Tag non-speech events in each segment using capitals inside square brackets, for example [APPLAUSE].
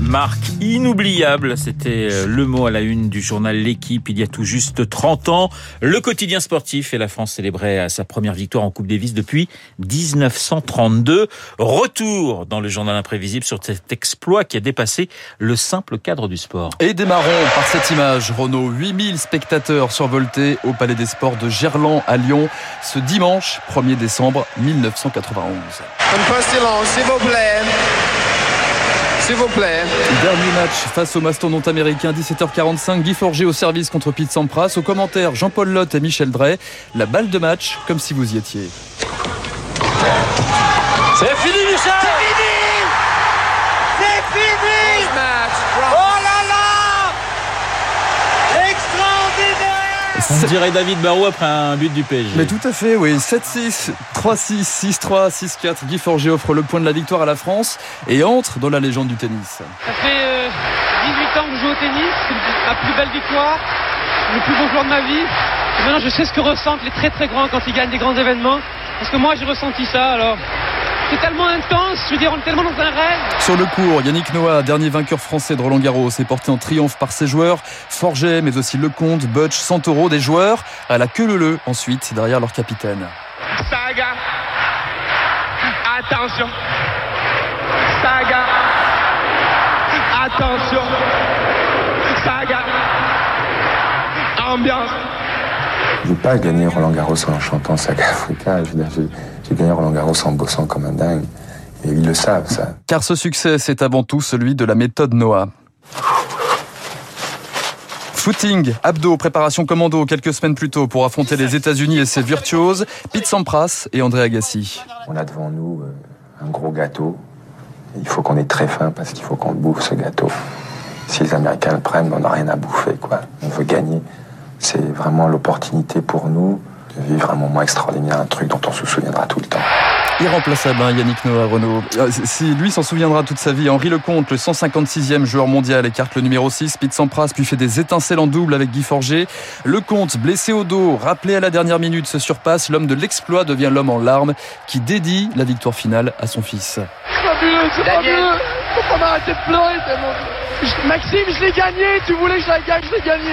Marc, inoubliable, c'était euh, le mot à la une du journal L'équipe il y a tout juste 30 ans. Le quotidien sportif et la France célébrait sa première victoire en Coupe Davis depuis 1932. Retour dans le journal imprévisible sur cet exploit qui a dépassé le simple cadre du sport. Et démarrons par cette image. Renault, 8000 spectateurs survoltés au Palais des Sports de Gerland à Lyon ce dimanche 1er décembre 1991. Un peu silence, s'il vous plaît. S'il vous plaît. Dernier match face au mastodonte américain, 17h45. Guy Forger au service contre Pete Sampras. Au commentaire, Jean-Paul Lotte et Michel Drey. La balle de match, comme si vous y étiez. C'est fini, Michel C'est fini C'est fini Match. Oh là là Extraordinaire On dirait David Barrault après un but du PSG. Mais tout à fait, oui. 7-6, 3-6, 6-3, 6-4. Guy Forger offre le point de la victoire à la France et entre dans la légende du tennis. Ça fait euh, 18 ans que je joue au tennis, c'est ma plus belle victoire, le plus beau jour de ma vie. Et maintenant, je sais ce que ressentent les très très grands quand ils gagnent des grands événements. Parce que moi, j'ai ressenti ça, alors c'est tellement intense, je veux dire, on est tellement dans un rêve. Sur le cours, Yannick Noah, dernier vainqueur français de Roland Garros, est porté en triomphe par ses joueurs. Forget, mais aussi Lecomte, Butch, Santoro, des joueurs à la queue leu ensuite derrière leur capitaine. Saga Attention Saga Attention Saga Ambiance Je n'ai pas gagné Roland Garros en chantant Saga Africa. Je veux dire, J'ai gagné Roland Garros en bossant comme un dingue. Et ils le savent, ça. Car ce succès, c'est avant tout celui de la méthode Noah. Footing, abdos, préparation commando quelques semaines plus tôt pour affronter les États-Unis et ses virtuoses, Pete Sampras et André Agassi. On a devant nous euh, un gros gâteau. Il faut qu'on ait très faim parce qu'il faut qu'on le bouffe, ce gâteau. Si les Américains le prennent, on n'a rien à bouffer, quoi. On veut gagner. C'est vraiment l'opportunité pour nous de vivre un moment extraordinaire, un truc dont on se souviendra tout le temps. Irremplaçable, hein, Yannick Noah, Renault. Euh, Si lui s'en souviendra toute sa vie, Henri Lecomte, le 156e joueur mondial, écarte le numéro 6. Pete Sampras puis fait des étincelles en double avec Guy Forger. Lecomte, blessé au dos, rappelé à la dernière minute, se surpasse. L'homme de l'exploit devient l'homme en larmes qui dédie la victoire finale à son fils. C'est fabuleux, c'est fabuleux Faut pas m'arrêter de pleurer tellement. Maxime, je l'ai gagné, tu voulais que je la gagne, je l'ai gagné.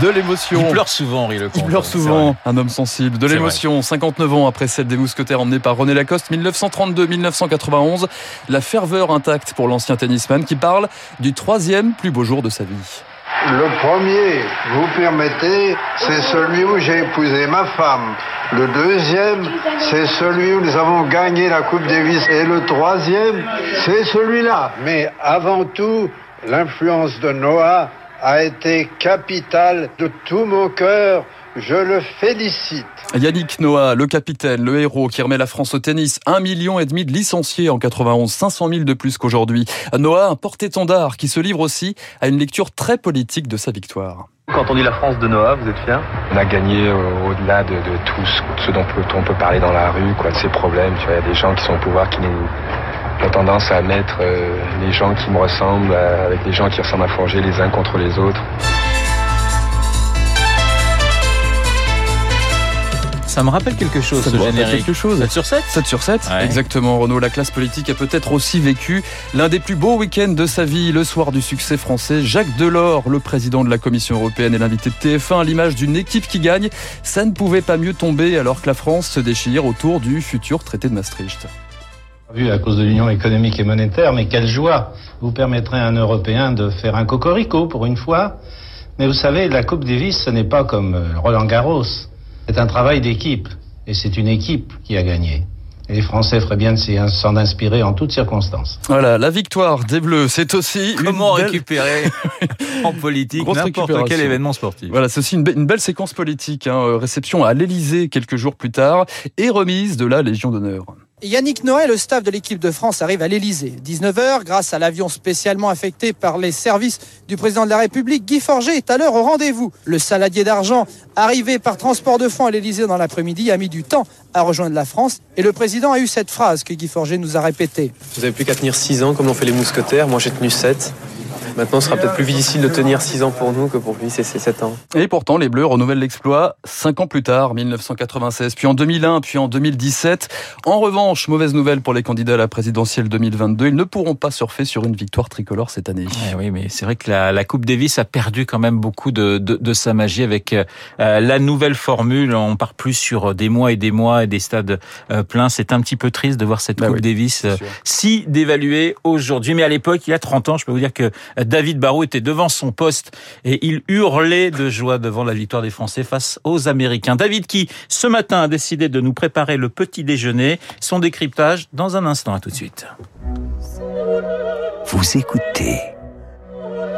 De l'émotion. Il pleure souvent, Henri Lecomte. Il pleure souvent, un homme sensible. De l'émotion, 59 ans après celle des mousquetaires emmenés par René Lacoste, 1932-1991. La ferveur intacte pour l'ancien tennisman qui parle du troisième plus beau jour de sa vie. Le premier, vous permettez, c'est celui où j'ai épousé ma femme. Le deuxième, c'est celui où nous avons gagné la Coupe Davis. Et le troisième, c'est celui-là. Mais avant tout, l'influence de Noah a été capitale de tout mon cœur. Je le félicite. Yannick Noah, le capitaine, le héros qui remet la France au tennis, un million et demi de licenciés en 91, 500 000 de plus qu'aujourd'hui. Noah, un porte-étendard qui se livre aussi à une lecture très politique de sa victoire. Quand on dit la France de Noah, vous êtes fier? On a gagné euh, au-delà de, de tout ce, ce dont peut- on peut parler dans la rue, quoi, de ces problèmes. Tu vois, il y a des gens qui sont au pouvoir qui nous ont tendance à mettre euh, les gens qui me ressemblent euh, avec les gens qui ressemblent à Forger les uns contre les autres. Ça me rappelle quelque chose, Ça ce vous rappelle générique. quelque chose 7 sur 7 7 sur 7, Ouais. exactement Renaud. La classe politique a peut-être aussi vécu l'un des plus beaux week-ends de sa vie, le soir du succès français. Jacques Delors, le président de la Commission européenne et l'invité de TF1 à l'image d'une équipe qui gagne. Ça ne pouvait pas mieux tomber alors que la France se déchire autour du futur traité de Maastricht. Vu à cause de l'union économique et monétaire, mais quelle joie Vous permettrez à un Européen de faire un cocorico pour une fois. Mais vous savez, la Coupe Davis, ce n'est pas comme euh, Roland Garros. C'est un travail d'équipe. Et c'est une équipe qui a gagné. Et les Français feraient bien de s'en inspirer en toutes circonstances. Voilà, la victoire des Bleus, c'est aussi Comment une belle... récupérer [LAUGHS] en politique n'importe quel événement sportif Voilà, c'est aussi une, be- une belle séquence politique. hein. Euh, Réception à l'Élysée quelques jours plus tard et remise de la Légion d'honneur. Yannick Noël, le staff de l'équipe de France, arrive à l'Elysée. 19h, grâce à l'avion spécialement affecté par les services du président de la République, Guy Forger est à l'heure au rendez-vous. Le saladier d'argent, arrivé par transport de fonds à l'Elysée dans l'après-midi, a mis du temps à rejoindre la France. Et le président a eu cette phrase que Guy Forger nous a répétée. Vous avez plus qu'à tenir 6 ans comme l'ont fait les mousquetaires. Moi, j'ai tenu 7. Maintenant, ce sera peut-être plus difficile de tenir 6 ans pour nous que pour lui, c'est 7 ans. Et pourtant, les Bleus renouvellent l'exploit 5 ans plus tard, 1996, puis en 2001, puis en 2017. En revanche, mauvaise nouvelle pour les candidats à la présidentielle 2022, ils ne pourront pas surfer sur une victoire tricolore cette année. Eh oui, mais c'est vrai que la, la, Coupe Davis a perdu quand même beaucoup de, de, de sa magie avec euh, la nouvelle formule. On part plus sur des mois et des mois et des stades euh, pleins. C'est un petit peu triste de voir cette bah Coupe oui, Davis euh, si dévaluée aujourd'hui. Mais à l'époque, il y a 30 ans, je peux vous dire que David Barrault était devant son poste et il hurlait de joie devant la victoire des Français face aux Américains. David qui, ce matin, a décidé de nous préparer le petit déjeuner. Son décryptage dans un instant. À tout de suite. Vous écoutez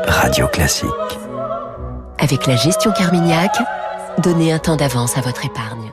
Radio Classique. Avec la gestion Carmignac, donnez un temps d'avance à votre épargne.